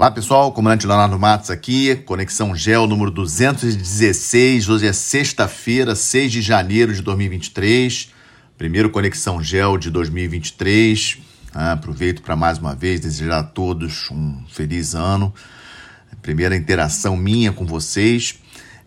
Olá pessoal, comandante Leonardo Matos aqui, Conexão Gel número 216. Hoje é sexta-feira, 6 de janeiro de 2023, primeiro Conexão Gel de 2023. Ah, aproveito para mais uma vez desejar a todos um feliz ano. Primeira interação minha com vocês.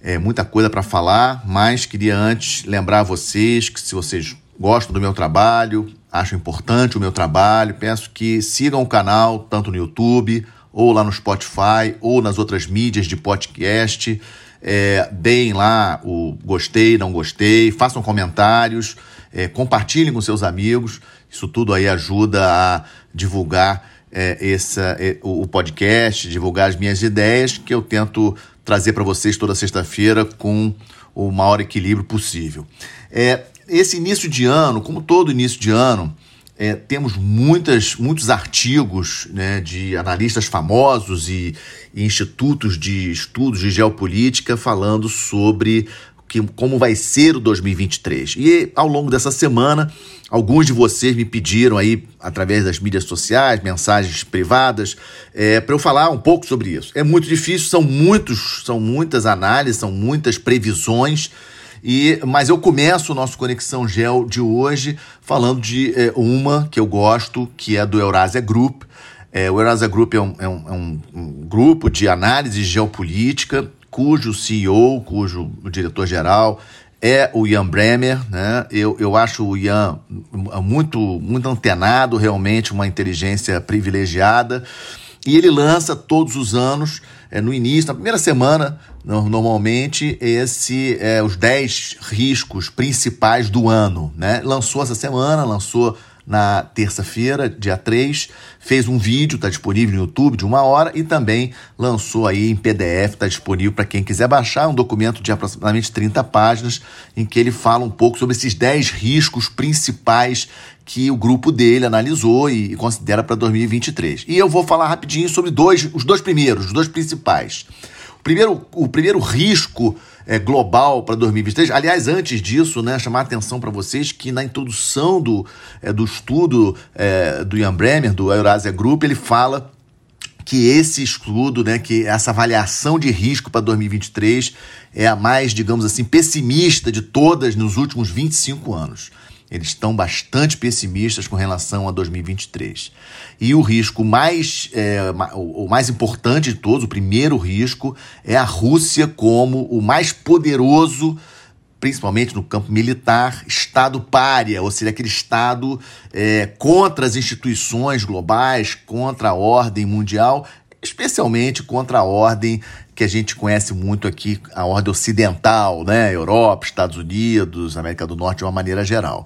É muita coisa para falar, mas queria antes lembrar vocês que se vocês gostam do meu trabalho, acham importante o meu trabalho, peço que sigam o canal tanto no YouTube ou lá no Spotify, ou nas outras mídias de podcast. É, deem lá o gostei, não gostei, façam comentários, é, compartilhem com seus amigos. Isso tudo aí ajuda a divulgar é, essa, é, o, podcast, divulgar as minhas ideias, que eu tento trazer para vocês toda sexta-feira com o maior equilíbrio possível. É, esse início de ano, como todo início de ano, é, temos muitas, muitos artigos né, de analistas famosos e, e, institutos de estudos de geopolítica falando sobre que, como vai ser o 2023. E ao longo dessa semana, alguns de vocês me pediram aí, através das mídias sociais, mensagens privadas, é, para eu falar um pouco sobre isso. É muito difícil, são muitos, são muitas análises, são muitas previsões e, mas eu começo o nosso Conexão Gel de hoje falando de é, uma que eu gosto, que é do Eurasia Group. É, o Eurasia Group é um, é, um, é um, um, grupo de análise geopolítica, cujo CEO, cujo diretor-geral é o Ian Bremer, né? Eu, eu acho o Ian muito, muito antenado, realmente uma inteligência privilegiada. E ele lança todos os anos, é, no início, na primeira semana, no, normalmente, esse é, os 10 riscos principais do ano. Né? Lançou essa semana, lançou na terça-feira, dia 3, fez um vídeo, está disponível no YouTube de uma hora e também lançou aí em PDF, está disponível para quem quiser baixar, um documento de aproximadamente 30 páginas, em que ele fala um pouco sobre esses 10 riscos principais que o grupo dele analisou e, considera para 2023. E eu vou falar rapidinho sobre dois, os dois primeiros, os dois principais. Primeiro, o primeiro risco é, global para 2023. Aliás, antes disso, né, chamar a atenção para vocês que na introdução do, é, do estudo é, do Ian Bremer, do Eurasia Group, ele fala que esse estudo, né, que essa avaliação de risco para 2023 é a mais, digamos assim, pessimista de todas nos últimos 25 anos. Eles estão bastante pessimistas com relação a 2023. E o risco mais, é, o mais importante de todos, o primeiro risco, é a Rússia como o mais poderoso, principalmente no campo militar, Estado párea, ou seja, aquele Estado é, contra as instituições globais, contra a ordem mundial, especialmente contra a ordem que a gente conhece muito aqui, a ordem ocidental, né? Europa, Estados Unidos, América do Norte de uma maneira geral.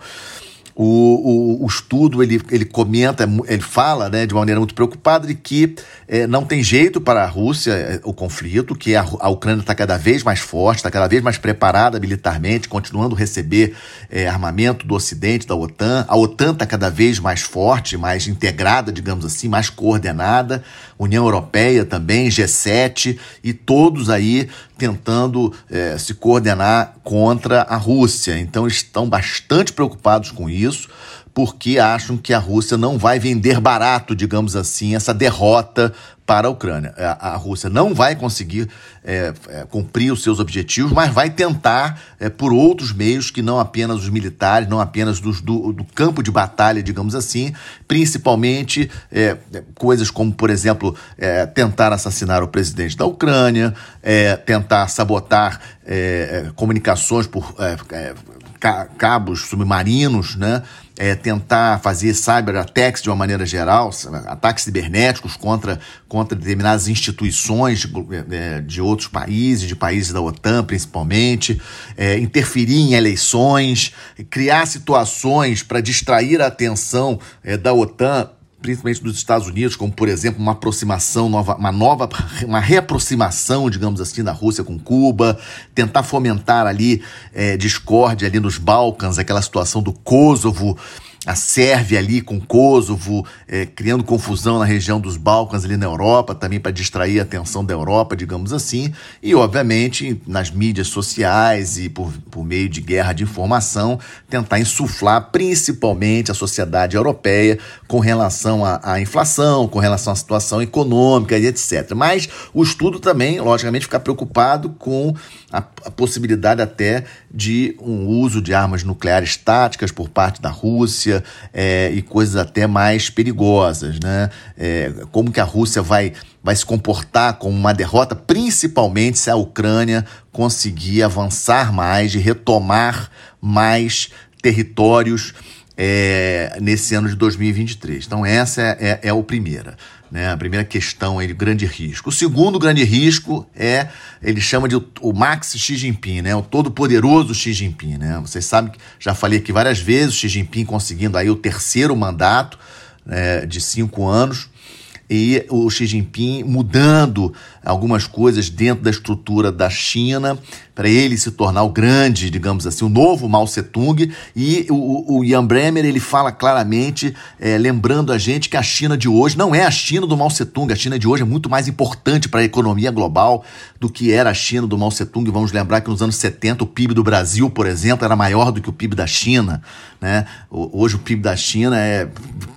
O, o, o, estudo ele, ele comenta, ele fala né, de uma maneira muito preocupada de que é, não tem jeito para a Rússia é, o conflito, que a, a Ucrânia está cada vez mais forte, está cada vez mais preparada militarmente, continuando a receber é, armamento do Ocidente, da OTAN. A OTAN está cada vez mais forte, mais integrada, digamos assim, mais coordenada. União Europeia também, G7 e todos aí tentando é, se coordenar contra a Rússia. Então estão bastante preocupados com isso, porque acham que a Rússia não vai vender barato, digamos assim, essa derrota para a Ucrânia. A, a Rússia não vai conseguir é, é, cumprir os seus objetivos, mas vai tentar é, por outros meios que não apenas os militares, não apenas dos, do, do, campo de batalha, digamos assim, principalmente é, coisas como, por exemplo, é, tentar assassinar o presidente da Ucrânia, é, tentar sabotar comunicações por cabos submarinos, né? É, tentar fazer cyber-attacks de uma maneira geral, ataques cibernéticos contra, contra determinadas instituições de, é, de outros países, de países da OTAN principalmente, é, interferir em eleições, criar situações para distrair a atenção é, da OTAN principalmente dos Estados Unidos, como por exemplo uma aproximação, nova, uma nova, uma reaproximação, digamos assim, da Rússia com Cuba, tentar fomentar ali é, discórdia ali nos Balcãs, aquela situação do Kosovo, a Sérvia ali com Kosovo, é, criando confusão na região dos Balcãs ali na Europa, também para distrair a atenção da Europa, digamos assim, e obviamente nas mídias sociais e por, por meio de guerra de informação, tentar insuflar principalmente a sociedade europeia com relação à, inflação, com relação à situação econômica e etc. Mas o estudo também, logicamente, fica preocupado com a, a possibilidade até de um uso de armas nucleares táticas por parte da Rússia é, e coisas até mais perigosas, né? É, como que a Rússia vai, vai se comportar com uma derrota, principalmente se a Ucrânia conseguir avançar mais e retomar mais territórios é, nesse ano de 2023. Então, essa é, é, é a primeira. Né? A primeira questão é de grande risco. O segundo grande risco é, ele chama de o Max Xi Jinping, né? o todo-poderoso Xi Jinping. Né? Vocês sabem que já falei aqui várias vezes, o Xi Jinping conseguindo aí o terceiro mandato né, de cinco anos e o Xi Jinping mudando algumas coisas dentro da estrutura da China para ele se tornar o grande, digamos assim, o novo Mao Tse-tung. E o, o Jan Bremer ele fala claramente, é, lembrando a gente que a China de hoje não é a China do Mao Tse-tung. A China de hoje é muito mais importante para a economia global do que era a China do Mao Tse-tung. Vamos lembrar que nos anos 70 o PIB do Brasil, por exemplo, era maior do que o PIB da China. Né? Hoje o PIB da China é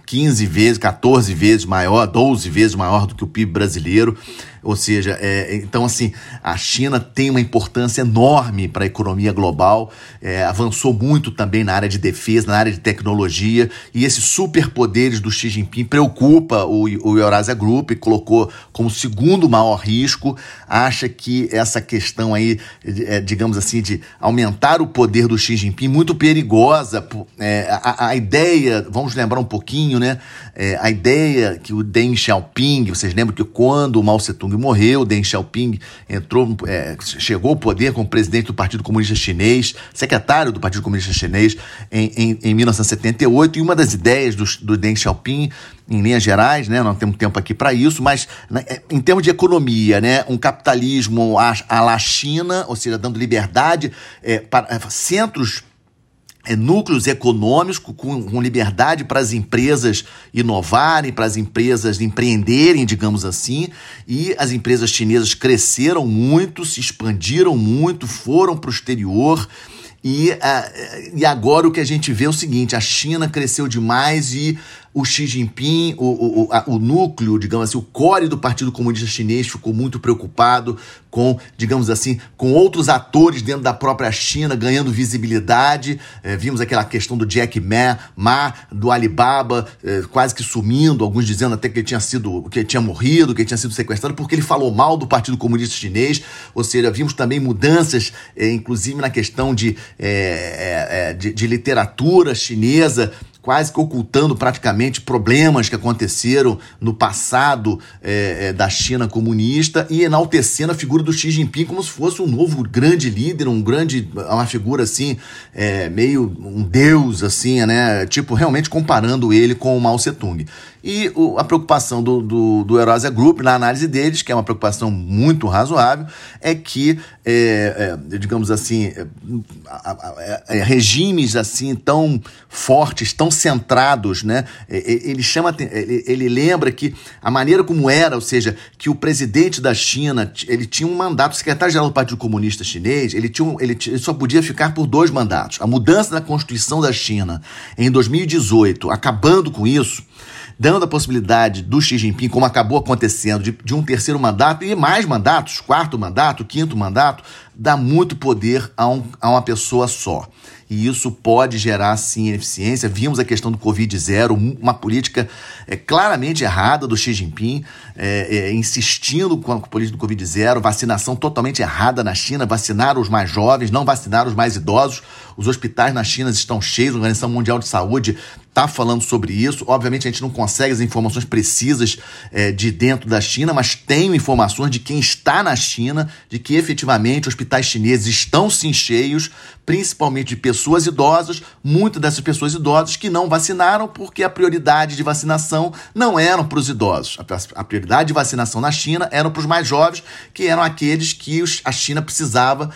15 vezes, 14 vezes maior, 12 vezes maior do que o PIB brasileiro. Ou seja, é, então assim, a China tem uma importância enorme para a economia global, é, avançou muito também na área de defesa, na área de tecnologia, e esses superpoderes do Xi Jinping preocupa o, o Eurasia Group, colocou como segundo maior risco, acha que essa questão aí, é, digamos assim, de aumentar o poder do Xi Jinping, muito perigosa. É, a, a, ideia, vamos lembrar um pouquinho, né? É, a ideia que o Deng Xiaoping, vocês lembram que quando o Mao Tse-tung morreu, Deng Xiaoping entrou, é, chegou ao poder como presidente do Partido Comunista Chinês, secretário do Partido Comunista Chinês em, em, em 1978, e uma das ideias do, do Deng Xiaoping em linhas gerais, né? Não temos tempo aqui para isso, mas né, é, em termos de economia, né? Um capitalismo à, à la China, ou seja, dando liberdade é, para é, centros núcleos econômicos com, com liberdade para as empresas inovarem, para as empresas empreenderem, digamos assim, e as empresas chinesas cresceram muito, se expandiram muito, foram para o exterior. E, uh, e agora o que a gente vê é o seguinte: a China cresceu demais e o Xi Jinping, o, o, o, o núcleo, digamos assim, o core do Partido Comunista Chinês ficou muito preocupado com, digamos assim, com outros atores dentro da própria China ganhando visibilidade. É, vimos aquela questão do Jack Ma, Ma do Alibaba, é, quase que sumindo, alguns dizendo até que ele tinha sido, que tinha morrido, que tinha sido sequestrado, porque ele falou mal do Partido Comunista Chinês. Ou seja, vimos também mudanças, é, inclusive na questão de, de, de literatura chinesa quase que ocultando praticamente problemas que aconteceram no passado é, é, da China comunista e enaltecendo a figura do Xi Jinping como se fosse um novo grande líder, um grande, uma figura assim, é, meio um deus, assim, né? Tipo, realmente comparando ele com o Mao Tse Tung. E o, a preocupação do, do, do Eurasia Group, na análise deles, que é uma preocupação muito razoável, é que, é, é, digamos assim, é, é, regimes assim tão fortes, tão centrados, né? Ele chama, ele, ele lembra que a maneira como era, ou seja, que o presidente da China, ele tinha um mandato, o secretário-geral do Partido Comunista Chinês, ele, tinha um, ele, ele só podia ficar por dois mandatos. A mudança da Constituição da China em 2018, acabando com isso, dando a possibilidade do Xi Jinping, como acabou acontecendo, de, de um terceiro mandato e mais mandatos, quarto mandato, quinto mandato, dá muito poder a, um, a uma pessoa só e isso pode gerar sim ineficiência. Vimos a questão do Covid zero, uma política é, claramente errada do Xi Jinping, é, é, insistindo com a política do Covid zero, vacinação totalmente errada na China, vacinar os mais jovens, não vacinar os mais idosos. Os hospitais na China estão cheios, a Organização Mundial de Saúde está falando sobre isso. Obviamente, a gente não consegue as informações precisas é, de dentro da China, mas tenho informações de quem está na China, de que efetivamente hospitais chineses estão sim cheios, principalmente de pessoas idosas, muitas dessas pessoas idosas que não vacinaram porque a prioridade de vacinação não eram para os idosos. A prioridade de vacinação na China eram para os mais jovens, que eram aqueles que a China precisava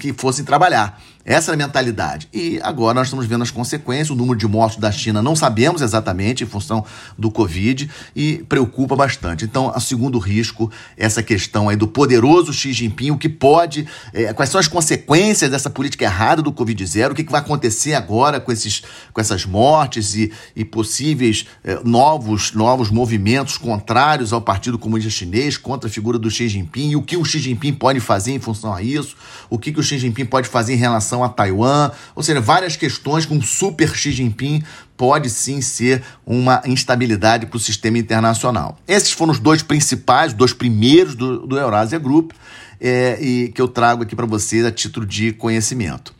que fossem trabalhar. Essa era a mentalidade. E agora nós estamos vendo as consequências. O número de mortos da China não sabemos exatamente em função do Covid e preocupa bastante. Então, o segundo risco, essa questão aí do poderoso Xi Jinping, o que pode, é, quais são as consequências dessa política errada do Covid-0, o que, que, vai acontecer agora com, esses, com essas mortes e, e possíveis é, novos, novos movimentos contrários ao Partido Comunista Chinês, contra a figura do Xi Jinping, e o que o Xi Jinping pode fazer em função a isso, o que, que o Xi Jinping pode fazer em relação relação a Taiwan, ou seja, várias questões com super Xi Jinping pode sim ser uma instabilidade para o sistema internacional. Esses foram os dois principais, dois primeiros do, do Eurasia Group, é, e que eu trago aqui para vocês a título de conhecimento.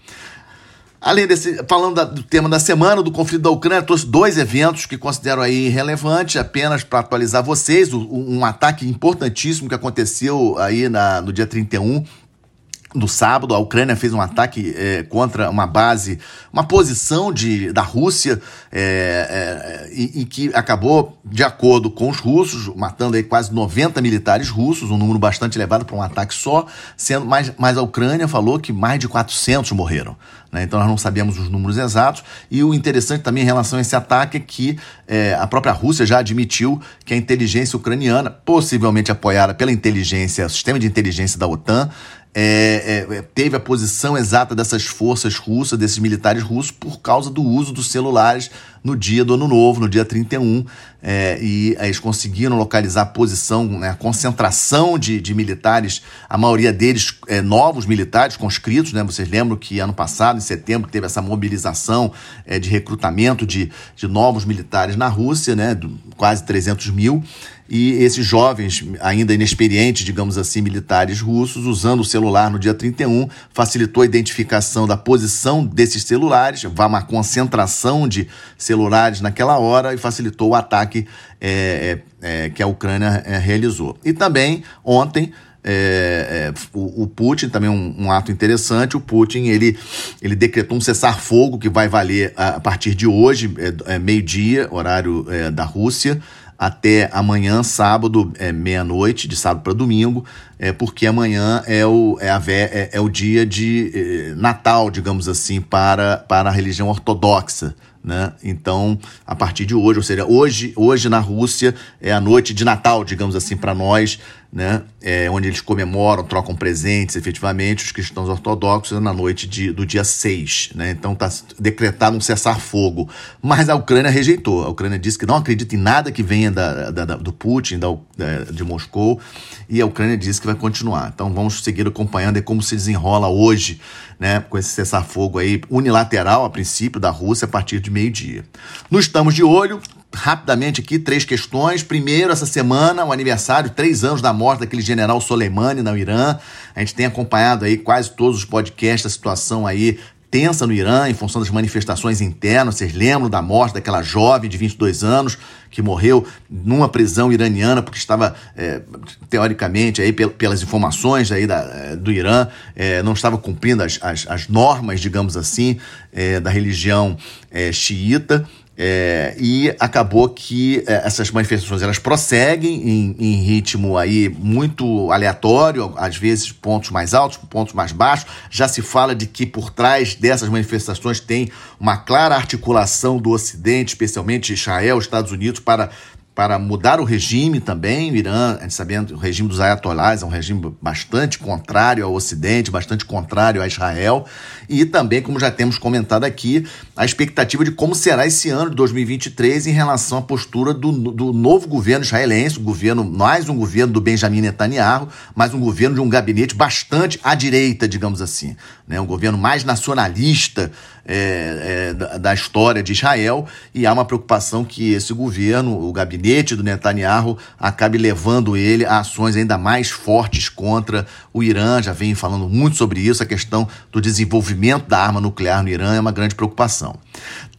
Além desse, falando da, do tema da semana, do conflito da Ucrânia, trouxe dois eventos que considero aí relevantes, apenas para atualizar vocês. Um, um, ataque importantíssimo que aconteceu aí na, no dia 31 no sábado, a Ucrânia fez um ataque é, contra uma base, uma posição de, da Rússia, é, é, e, e, que acabou, de acordo com os russos, matando aí quase 90 militares russos, um número bastante elevado para um ataque só, sendo mais, mas a Ucrânia falou que mais de 400 morreram. Né? Então nós não sabemos os números exatos. E o interessante também em relação a esse ataque é que a própria Rússia já admitiu que a inteligência ucraniana, possivelmente apoiada pela inteligência, o sistema de inteligência da OTAN, é, é, é, teve a posição exata dessas forças russas, desses militares russos, por causa do uso dos celulares no dia do Ano Novo, no dia 31, é, e eles conseguiram localizar a posição, né, a concentração de, de militares, a maioria deles é, novos militares conscritos, né, vocês lembram que ano passado, em setembro, teve essa mobilização é, de recrutamento de, de novos militares na Rússia, né, quase 300 mil, e esses jovens, ainda inexperientes, digamos assim, militares russos, usando o celular no dia 31, facilitou a identificação da posição desses celulares, uma concentração de celulares naquela hora e facilitou o ataque é, é, é que a Ucrânia é, realizou. E também, ontem, é, é, o, o, Putin, também um, um, ato interessante, o Putin ele, ele decretou um cessar-fogo que vai valer a, a partir de hoje, é, é meio-dia, horário é, da Rússia, até amanhã, sábado, é, meia-noite, de sábado para domingo, é, porque amanhã é o, é, a, é, é o dia de é, Natal, digamos assim, para, para a religião ortodoxa. Né? Então, a partir de hoje, ou seja, hoje, hoje na Rússia é a noite de Natal, digamos assim, para nós, né? É, onde eles comemoram, trocam presentes, efetivamente, os cristãos ortodoxos na noite de, do dia 6. Né? Então está decretado um cessar-fogo. Mas a Ucrânia rejeitou. A Ucrânia disse que não acredita em nada que venha da, da, da do Putin, de Moscou, e a Ucrânia disse que vai continuar. Então vamos seguir acompanhando como se desenrola hoje né, com esse cessar-fogo aí unilateral, a princípio, da Rússia, a partir de meio-dia. Não estamos de olho, rapidamente aqui três questões. Primeiro, essa semana, o aniversário, três anos da morte daquele general Soleimani no Irã. A gente tem acompanhado aí quase todos os podcasts da situação aí tensa no Irã em função das manifestações internas. Vocês lembram da morte daquela jovem de 22 anos que morreu numa prisão iraniana porque estava, é, teoricamente, aí, pelas informações aí da, é, do Irã, é, não estava cumprindo as, as, as normas, digamos assim, é, da religião xiita. É, e acabou que é, essas manifestações elas prosseguem em, em, ritmo aí muito aleatório, às vezes pontos mais altos, pontos mais baixos. Já se fala de que por trás dessas manifestações tem uma clara articulação do Ocidente, especialmente Israel, Estados Unidos, para para mudar o regime também. O Irã, a gente sabendo, o regime dos ayatollahs é um regime bastante contrário ao Ocidente, bastante contrário a Israel. E também, como já temos comentado aqui, a expectativa de como será esse ano de 2023 em relação à postura do, do novo governo israelense, governo, mais um governo do Benjamin Netanyahu, mais um governo de um gabinete bastante à direita, digamos assim. Né? Um governo mais nacionalista é, é, da, história de Israel. E há uma preocupação que esse governo, o gabinete do Netanyahu acabe levando ele a ações ainda mais fortes contra o Irã. Já vem falando muito sobre isso, a questão do desenvolvimento da arma nuclear no Irã é uma grande preocupação.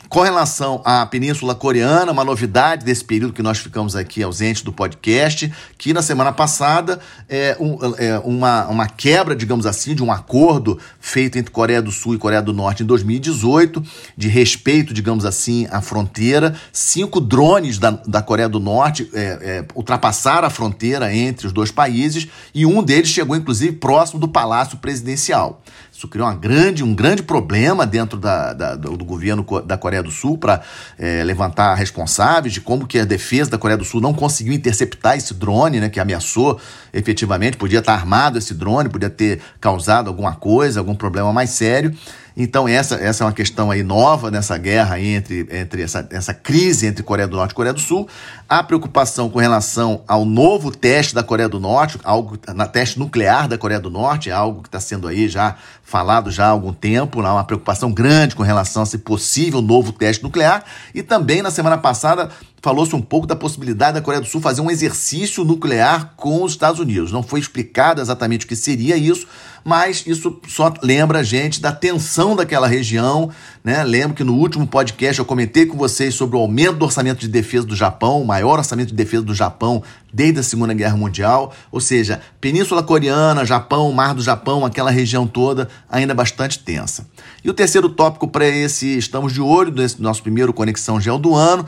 Com relação à Península Coreana, uma novidade desse período que nós ficamos aqui ausentes do podcast, que na semana passada é, um, é uma, uma quebra, digamos assim, de um acordo feito entre Coreia do Sul e Coreia do Norte em 2018, de respeito, digamos assim, à fronteira. Cinco drones da, da Coreia do Norte é, é, ultrapassaram a fronteira entre os dois países e um deles chegou, inclusive, próximo do Palácio Presidencial. Isso criou uma grande, um grande problema dentro da, da do, governo da Coreia do Sul para é, levantar responsáveis de como que a defesa da Coreia do Sul não conseguiu interceptar esse drone, né, que ameaçou efetivamente, podia estar armado esse drone, podia ter causado alguma coisa, algum problema mais sério. Então, essa, essa é uma questão aí nova nessa guerra entre, entre essa, essa crise entre Coreia do Norte e Coreia do Sul. A preocupação com relação ao novo teste da Coreia do Norte, algo na teste nuclear da Coreia do Norte, é algo que está sendo aí já falado já há algum tempo, uma preocupação grande com relação a esse possível novo teste nuclear. E também na semana passada falou-se um pouco da possibilidade da Coreia do Sul fazer um exercício nuclear com os Estados Unidos. Não foi explicado exatamente o que seria isso, mas isso só lembra a gente da tensão daquela região. Né? Lembro que no último podcast eu comentei com vocês sobre o aumento do orçamento de defesa do Japão, o maior orçamento de defesa do Japão desde a Segunda Guerra Mundial, ou seja, Península Coreana, Japão, Mar do Japão, aquela região toda ainda bastante tensa. E o terceiro tópico para esse estamos de olho nesse nosso primeiro Conexão Gel do ano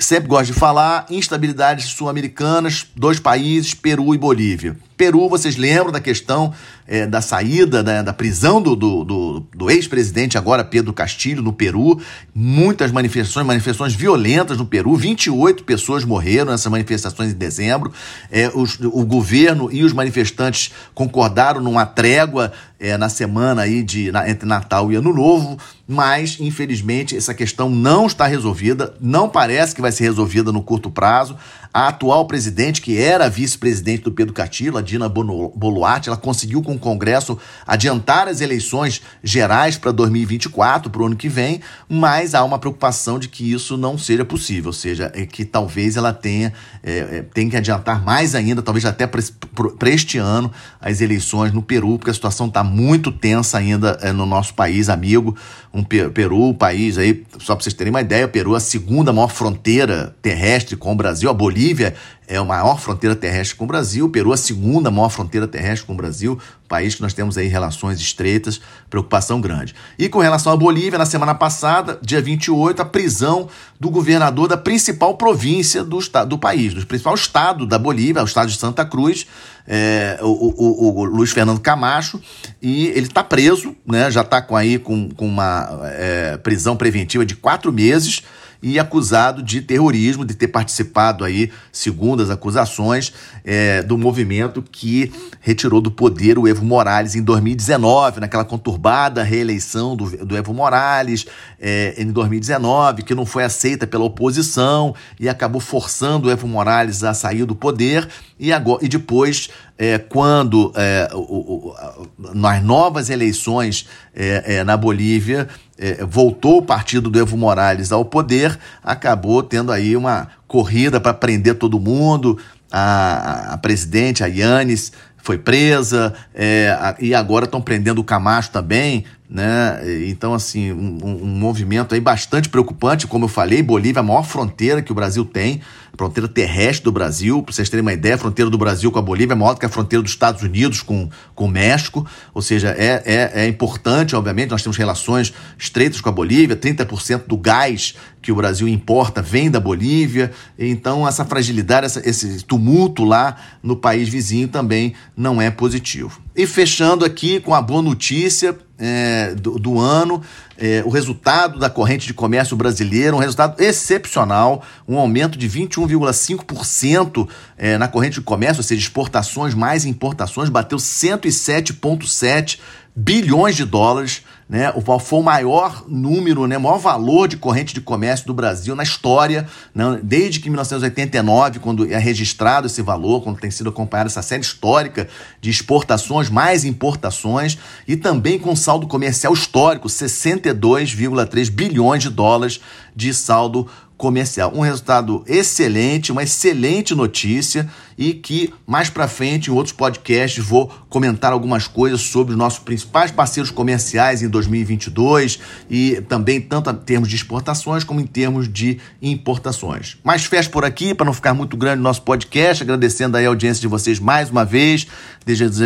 sempre gosto de falar, instabilidades sul-americanas, dois países, Peru e Bolívia. Peru, vocês lembram da questão é, da saída, da, da prisão do, do, do, do ex-presidente, agora Pedro Castilho, no Peru. Muitas manifestações, manifestações violentas no Peru. 28 pessoas morreram nessas manifestações em dezembro. É, os, o governo e os manifestantes concordaram numa trégua é, na semana aí de, na, entre Natal e Ano Novo, mas infelizmente essa questão não está resolvida, não parece que vai ser resolvida no curto prazo. A atual presidente, que era vice-presidente do Pedro a Dina Boluarte, ela conseguiu com o Congresso adiantar as eleições gerais para 2024, para o ano que vem, mas há uma preocupação de que isso não seja possível, ou seja, é que talvez ela tenha, é, é, tenha que adiantar mais ainda, talvez até para este ano, as eleições no Peru, porque a situação está muito tensa ainda é, no nosso país amigo. Um Peru, um país aí, só para vocês terem uma ideia, o Peru é a segunda maior fronteira terrestre com o Brasil, a Bolívia é a maior fronteira terrestre com o Brasil, Peru é a segunda maior fronteira terrestre com o Brasil, país que nós temos aí relações estreitas, preocupação grande. E com relação à Bolívia, na semana passada, dia 28, a prisão do governador da principal província do, do país, do principal estado da Bolívia, o estado de Santa Cruz, é, o, o, o, Luiz Fernando Camacho, e ele está preso, né, já está com, aí com, com uma é, prisão preventiva de quatro meses, e acusado de terrorismo, de ter participado aí, segundo as acusações, é, do movimento que retirou do poder o Evo Morales em 2019, naquela conturbada reeleição do, do Evo Morales é, em 2019, que não foi aceita pela oposição e acabou forçando o Evo Morales a sair do poder e, agora, e depois é, quando é, o, o, nas novas eleições é, é na Bolívia é, voltou o partido do Evo Morales ao poder, acabou tendo aí uma corrida para prender todo mundo. A, a, presidente, a Yannis, foi presa, é, e agora estão prendendo o Camacho também, né? Então, assim, um, um, movimento aí bastante preocupante, como eu falei, Bolívia é a maior fronteira que o Brasil tem, fronteira terrestre do Brasil, para vocês terem uma ideia, a fronteira do Brasil com a Bolívia é maior do que a fronteira dos Estados Unidos com, com o México, ou seja, é, é, é importante, obviamente, nós temos relações estreitas com a Bolívia, 30% do gás que o Brasil importa vem da Bolívia, então essa fragilidade, essa, esse tumulto lá no país vizinho também não é positivo. E fechando aqui com a boa notícia é, do, do, ano, é, o resultado da corrente de comércio brasileira, um resultado excepcional, um aumento de 21,5% é, na corrente de comércio, ou seja, exportações mais importações, bateu 107,7 bilhões de dólares, né? Foi o maior número, né? O maior valor de corrente de comércio do Brasil na história, né? desde que 1989, quando é registrado esse valor, quando tem sido acompanhada essa série histórica de exportações mais importações e também com saldo comercial histórico, 62,3 bilhões de dólares de saldo comercial. Um resultado excelente, uma excelente notícia e que mais para frente em outros podcasts vou comentar algumas coisas sobre os nossos principais parceiros comerciais em 2022 e também tanto em termos de exportações como em termos de importações. Mas fecho por aqui para não ficar muito grande o nosso podcast, agradecendo aí a audiência de vocês mais uma vez,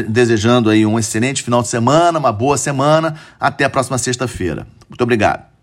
desejando aí um excelente final de semana, uma boa semana, até a próxima sexta-feira. Muito obrigado.